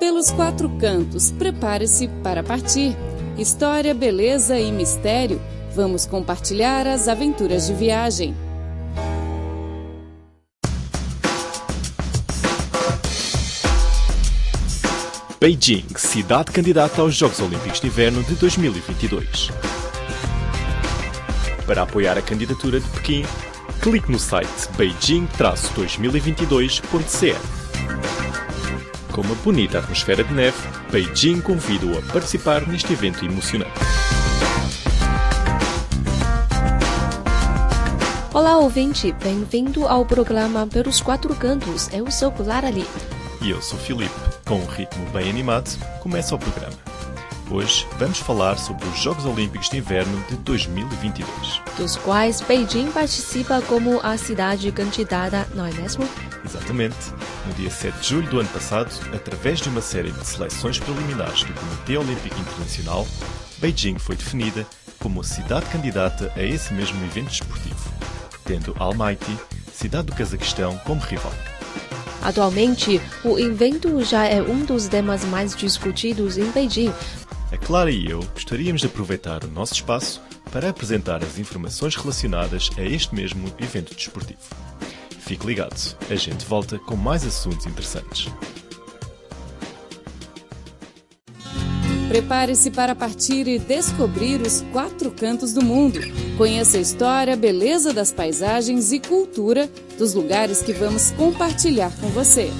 Pelos quatro cantos, prepare-se para partir. História, beleza e mistério. Vamos compartilhar as aventuras de viagem. Beijing, cidade candidata aos Jogos Olímpicos de Inverno de 2022. Para apoiar a candidatura de Pequim, clique no site beijing-2022.cn. Com uma bonita atmosfera de neve, Beijing convida-o a participar neste evento emocionante. Olá, ouvinte! Bem-vindo ao programa Pelos Quatro Cantos. Eu sou Clara Lee. E eu sou Filipe. Com um ritmo bem animado, começa o programa. Hoje vamos falar sobre os Jogos Olímpicos de Inverno de 2022. Dos quais Beijing participa como a cidade candidata, não é mesmo? Exatamente. No dia 7 de julho do ano passado, através de uma série de seleções preliminares do Comitê Olímpico Internacional, Beijing foi definida como a cidade candidata a esse mesmo evento desportivo, tendo Almaty, cidade do Cazaquistão, como rival. Atualmente, o evento já é um dos temas mais discutidos em Beijing. A Clara e eu gostaríamos de aproveitar o nosso espaço para apresentar as informações relacionadas a este mesmo evento desportivo. Fique ligado, a gente volta com mais assuntos interessantes. Prepare-se para partir e descobrir os quatro cantos do mundo. Conheça a história, beleza das paisagens e cultura dos lugares que vamos compartilhar com você.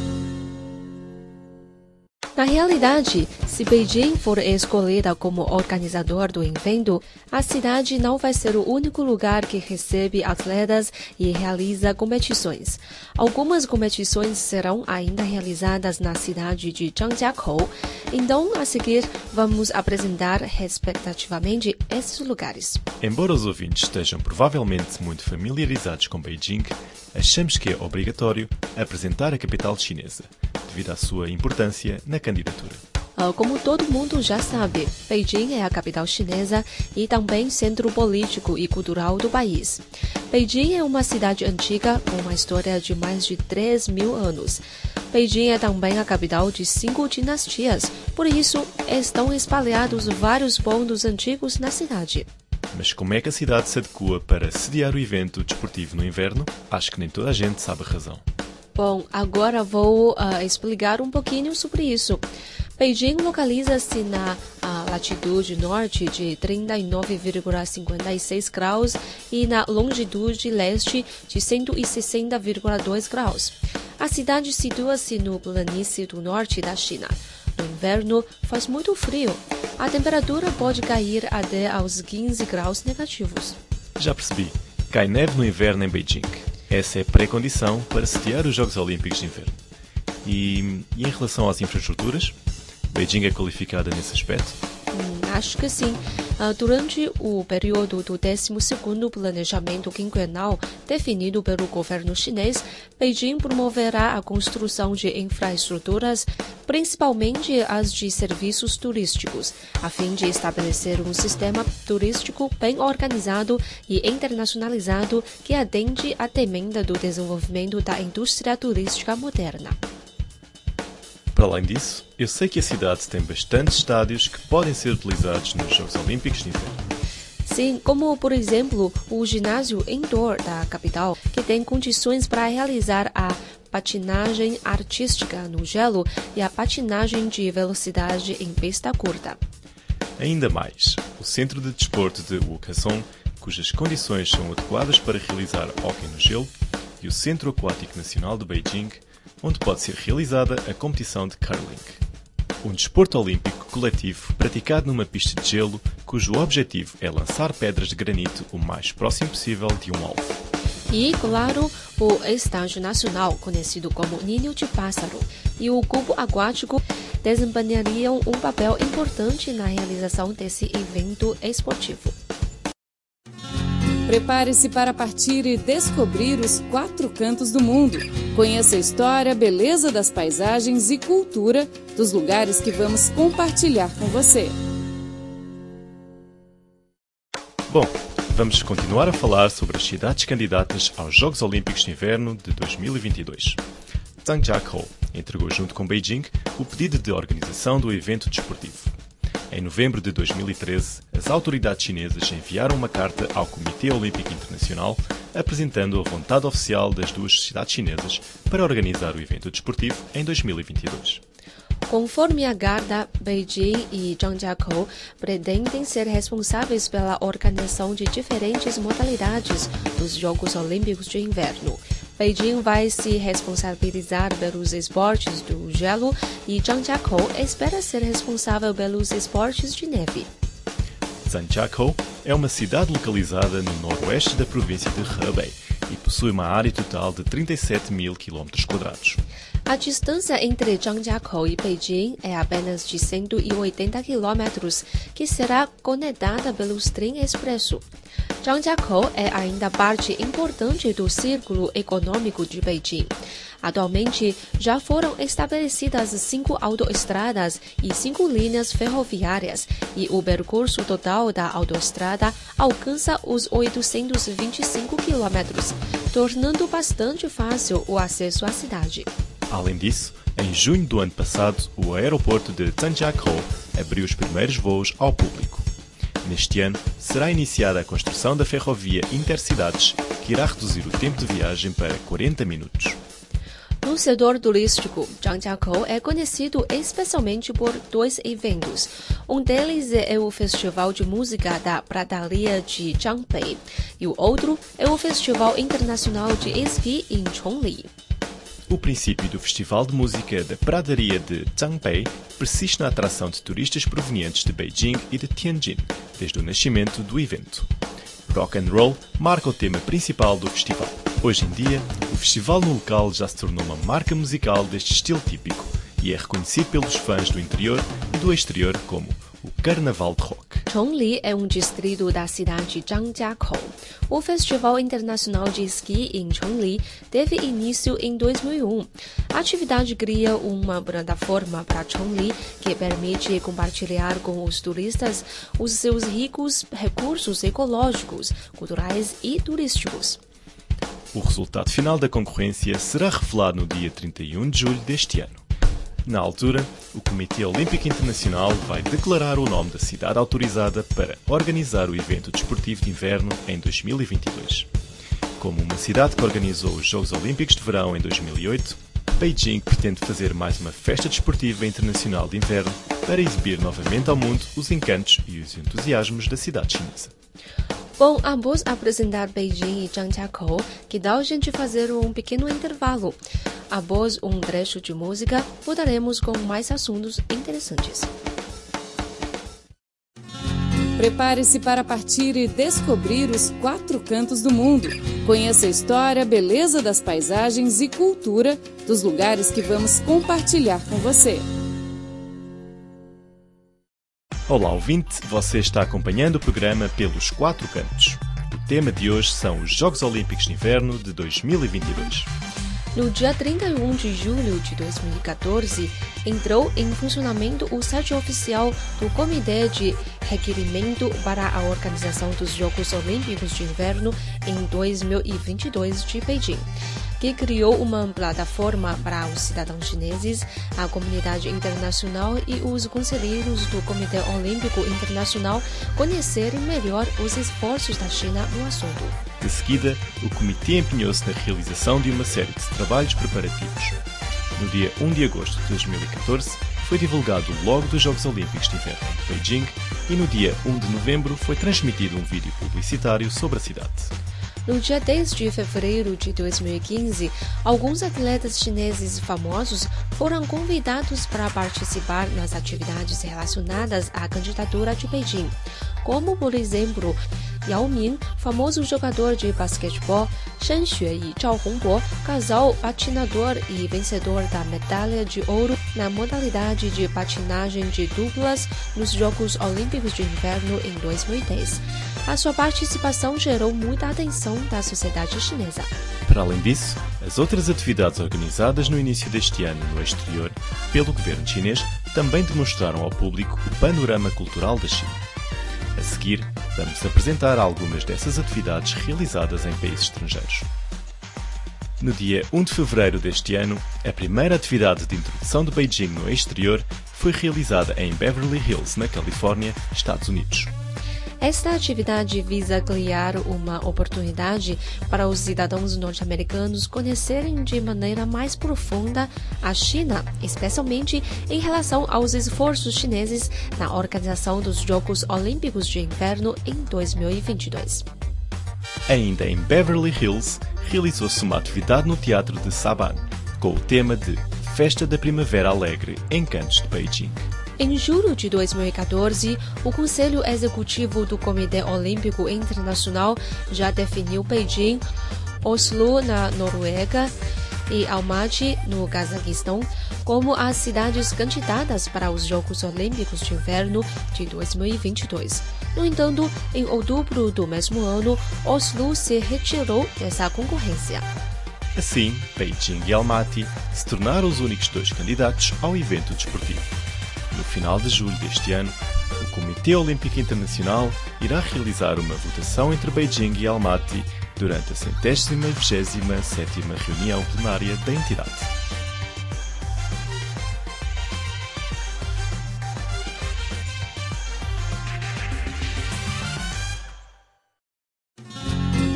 Na realidade, se Beijing for escolhida como organizador do evento, a cidade não vai ser o único lugar que recebe atletas e realiza competições. Algumas competições serão ainda realizadas na cidade de Zhangjiakou. Então, a seguir, vamos apresentar respectivamente esses lugares. Embora os ouvintes estejam provavelmente muito familiarizados com Beijing, achamos que é obrigatório apresentar a capital chinesa, devido à sua importância na candidatura. Ah, Como todo mundo já sabe, Beijing é a capital chinesa e também centro político e cultural do país. Beijing é uma cidade antiga com uma história de mais de 3 mil anos. Beijing é também a capital de cinco dinastias, por isso estão espalhados vários pontos antigos na cidade. Mas como é que a cidade se adequa para sediar o evento desportivo no inverno? Acho que nem toda a gente sabe a razão. Bom, agora vou ah, explicar um pouquinho sobre isso. Beijing localiza-se na ah, latitude norte de 39,56 graus e na longitude leste de 160,2 graus. A cidade situa-se no planície do norte da China. No inverno faz muito frio. A temperatura pode cair até aos 15 graus negativos. Já percebi. Cai neve no inverno em Beijing. Essa é a pré-condição para sediar os Jogos Olímpicos de Inverno. E, e em relação às infraestruturas? Beijing é qualificada nesse aspecto? Hum, acho que sim. Ah, Durante o período do 12º Planejamento Quinquenal definido pelo governo chinês, Beijing promoverá a construção de infraestruturas, principalmente as de serviços turísticos, a fim de estabelecer um sistema turístico bem organizado e internacionalizado que atende à demanda do desenvolvimento da indústria turística moderna. Para além disso, eu sei que a cidade tem bastantes estádios que podem ser utilizados nos Jogos Olímpicos de Inverno. Sim, como por exemplo o ginásio indoor da capital, que tem condições para realizar a patinagem artística no gelo e a patinagem de velocidade em pista curta. Ainda mais, o Centro de Desporto de Wukesong, cujas condições são adequadas para realizar hóquei no gelo, e o Centro Aquático Nacional de Beijing, onde pode ser realizada a competição de curling. Um desporto olímpico coletivo praticado numa pista de gelo, cujo objetivo é lançar pedras de granito o mais próximo possível de um alvo. E, claro, o estágio nacional, conhecido como Ninho de Pássaro, e o cubo aquático desempenhariam um papel importante na realização desse evento esportivo. Prepare-se para partir e descobrir os quatro cantos do mundo. Conheça a história, beleza das paisagens e cultura dos lugares que vamos compartilhar com você. Bom, vamos continuar a falar sobre as cidades candidatas aos Jogos Olímpicos de Inverno de 2022. Zhangjiakou entregou junto com Beijing o pedido de organização do evento desportivo. Em novembro de 2013, as autoridades chinesas enviaram uma carta ao Comitê Olímpico Internacional apresentando a vontade oficial das duas cidades chinesas para organizar o evento desportivo em 2022. Conforme a Garda, Beijing e Zhangjiakou pretendem ser responsáveis pela organização de diferentes modalidades dos Jogos Olímpicos de Inverno. Beijing vai se responsabilizar pelos esportes do gelo e Zhangjiakou espera ser responsável pelos esportes de neve. Zhangjiakou é uma cidade localizada no noroeste da província de Hebei e possui uma área total de 37 mil km quadrados. A distância entre Zhangjiakou e Beijing é apenas de 180 quilômetros, que será conectada pelos trem expresso. Zhangjiakou é ainda parte importante do círculo econômico de Beijing. Atualmente, já foram estabelecidas cinco autoestradas e cinco linhas ferroviárias, e o percurso total da autoestrada alcança os 825 quilômetros, tornando bastante fácil o acesso à cidade. Além disso, em junho do ano passado, o aeroporto de Zhangjiakou abriu os primeiros voos ao público. Neste ano, será iniciada a construção da ferrovia Intercidades, que irá reduzir o tempo de viagem para 40 minutos. No setor turístico, Zhangjiakou é conhecido especialmente por dois eventos. Um deles é o Festival de Música da Pradaria de Zhangbei e o outro é o Festival Internacional de Esqui em Chongli. O princípio do Festival de Música da Pradaria de Zhangbei persiste na atração de turistas provenientes de Beijing e de Tianjin, desde o nascimento do evento. Rock and roll marca o tema principal do festival. Hoje em dia, o festival no local já se tornou uma marca musical deste estilo típico e é reconhecido pelos fãs do interior e do exterior como o Carnaval de Rock. Chongli é um distrito da cidade de Zhangjiakou. O Festival Internacional de Esqui em Chongli teve início em 2001. A atividade cria uma plataforma para Chongli que permite compartilhar com os turistas os seus ricos recursos ecológicos, culturais e turísticos. O resultado final da concorrência será revelado no dia 31 de julho deste ano. Na altura, o Comitê Olímpico Internacional vai declarar o nome da cidade autorizada para organizar o evento desportivo de inverno em 2022. Como uma cidade que organizou os Jogos Olímpicos de Verão em 2008, Beijing pretende fazer mais uma festa desportiva internacional de inverno para exibir novamente ao mundo os encantos e os entusiasmos da cidade chinesa. Bom, após apresentar Beijing e Zhangjiakou, que tal a gente fazer um pequeno intervalo? Após um trecho de música, voltaremos com mais assuntos interessantes. Prepare-se para partir e descobrir os quatro cantos do mundo. Conheça a história, beleza das paisagens e cultura dos lugares que vamos compartilhar com você. Olá, ouvinte, você está acompanhando o programa Pelos Quatro Cantos. O tema de hoje são os Jogos Olímpicos de Inverno de 2022. No dia 31 de julho de 2014, entrou em funcionamento o site oficial do Comitê de Requerimento para a Organização dos Jogos Olímpicos de Inverno em 2022 de Beijing que criou uma plataforma para os cidadãos chineses, a comunidade internacional e os conselheiros do Comitê Olímpico Internacional conhecerem melhor os esforços da China no assunto. De seguida, o comitê empenhou-se na realização de uma série de trabalhos preparativos. No dia 1 de agosto de 2014, foi divulgado o logo dos Jogos Olímpicos de Inverno de Beijing e no dia 1 de novembro foi transmitido um vídeo publicitário sobre a cidade. No dia 10 de fevereiro de 2015, alguns atletas chineses famosos foram convidados para participar nas atividades relacionadas à candidatura de Beijing, como, por exemplo, Yao Ming, famoso jogador de basquetebol, Shen Xue e Zhao Hongbo, casal patinador e vencedor da medalha de ouro na modalidade de patinagem de duplas nos Jogos Olímpicos de Inverno em 2010. A sua participação gerou muita atenção da sociedade chinesa. Para além disso, as outras atividades organizadas no início deste ano no exterior pelo governo chinês também demonstraram ao público o panorama cultural da China. A seguir, vamos apresentar algumas dessas atividades realizadas em países estrangeiros. No dia 1 de fevereiro deste ano, a primeira atividade de introdução de Beijing no exterior foi realizada em Beverly Hills, na Califórnia, Estados Unidos. Esta atividade visa criar uma oportunidade para os cidadãos norte-americanos conhecerem de maneira mais profunda a China, especialmente em relação aos esforços chineses na organização dos Jogos Olímpicos de Inverno em 2022. Ainda em Beverly Hills, realizou-se uma atividade no Teatro de Saban, com o tema de Festa da Primavera Alegre, Encantos de Beijing. Em julho de 2014, o Conselho Executivo do Comitê Olímpico Internacional já definiu Beijing, Oslo, na Noruega, e Almaty, no Cazaquistão, como as cidades candidatas para os Jogos Olímpicos de Inverno de 2022. No entanto, em outubro do mesmo ano, Oslo se retirou dessa concorrência. Assim, Beijing e Almaty se tornaram os únicos dois candidatos ao evento desportivo no final de julho deste ano, o Comitê Olímpico Internacional irá realizar uma votação entre Beijing e Almaty durante a centésima vigésima sétima reunião plenária da entidade.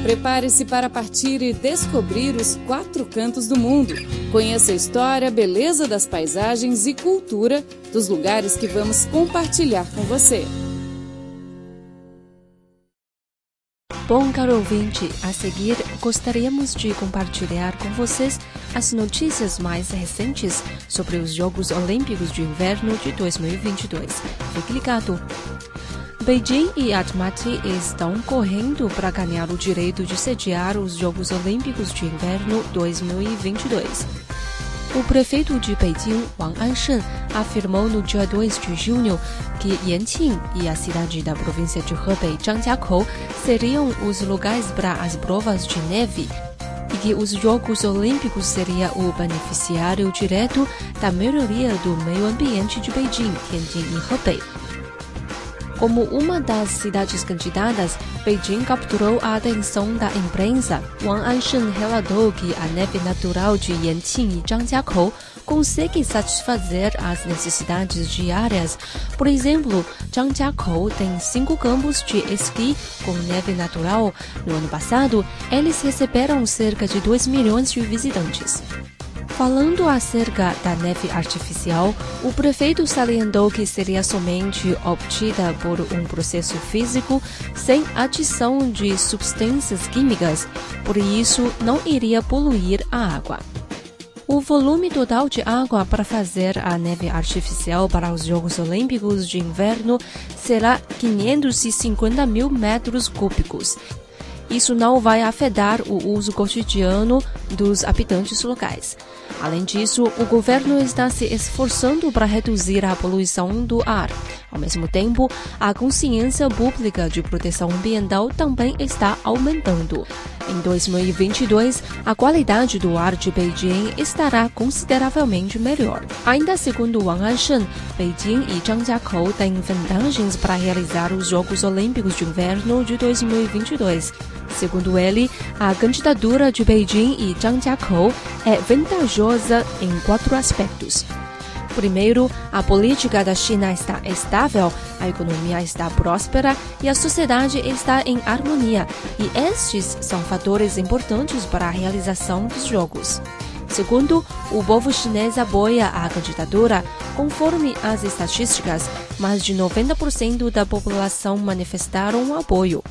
Prepare-se para partir e descobrir os quatro cantos do mundo. Conheça a história, beleza das paisagens e cultura dos lugares que vamos compartilhar com você. Bom, caro ouvinte, a seguir gostaríamos de compartilhar com vocês as notícias mais recentes sobre os Jogos Olímpicos de Inverno de 2022. Fique ligado! Beijing e Almaty estão correndo para ganhar o direito de sediar os Jogos Olímpicos de Inverno 2022. O prefeito de Beijing, Wang Anshen, afirmou no dia 2 de junho que Yanqing e a cidade da província de Hebei, Zhangjiakou, seriam os lugares para as provas de neve e que os Jogos Olímpicos seria o beneficiário direto da melhoria do meio ambiente de Beijing, Tianjin e Hebei. Como uma das cidades candidatas, Beijing capturou a atenção da imprensa. Wang Anshen relatou que a neve natural de Yanqing e Zhangjiakou consegue satisfazer as necessidades diárias. Por exemplo, Zhangjiakou tem cinco campos de esqui com neve natural. No ano passado, eles receberam cerca de 2 milhões de visitantes. Falando acerca da neve artificial, o prefeito salientou que seria somente obtida por um processo físico sem adição de substâncias químicas, por isso não iria poluir a água. O volume total de água para fazer a neve artificial para os Jogos Olímpicos de Inverno será 550 mil metros cúbicos. Isso não vai afetar o uso cotidiano dos habitantes locais. Além disso, o governo está se esforçando para reduzir a poluição do ar. Ao mesmo tempo, a consciência pública de proteção ambiental também está aumentando. Em 2022, a qualidade do ar de Beijing estará consideravelmente melhor. Ainda segundo Wang Anshen, Beijing e Zhangjiakou têm vantagens para realizar os Jogos Olímpicos de Inverno de 2022. Segundo ele, a candidatura de Beijing e Zhangjiakou é vantajosa em quatro aspectos. Primeiro, a política da China está estável, a economia está próspera e a sociedade está em harmonia, e estes são fatores importantes para a realização dos jogos. Segundo, o povo chinês apoia a candidatura. Conforme as estatísticas, mais de 90% da população manifestaram apoio.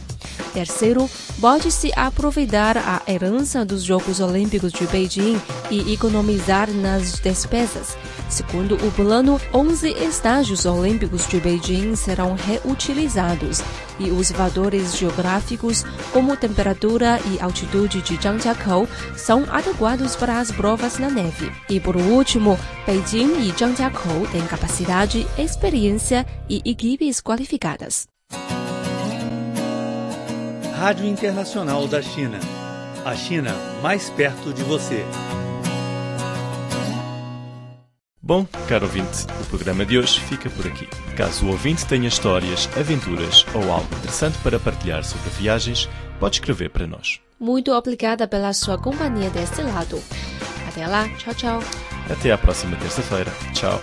Terceiro, pode-se aproveitar a herança dos Jogos Olímpicos de Beijing e economizar nas despesas. Segundo o plano, 11 estágios olímpicos de Beijing serão reutilizados e os valores geográficos, como temperatura e altitude de Zhangjiakou, são adequados para as provas na neve. E por último, Beijing e Zhangjiakou têm capacidade, experiência e equipes qualificadas. Rádio Internacional da China. A China mais perto de você. Bom, caro ouvinte, o programa de hoje fica por aqui. Caso o ouvinte tenha histórias, aventuras ou algo interessante para partilhar sobre viagens, pode escrever para nós. Muito obrigada pela sua companhia deste lado. Até lá, tchau, tchau. Até à próxima terça-feira. Tchau.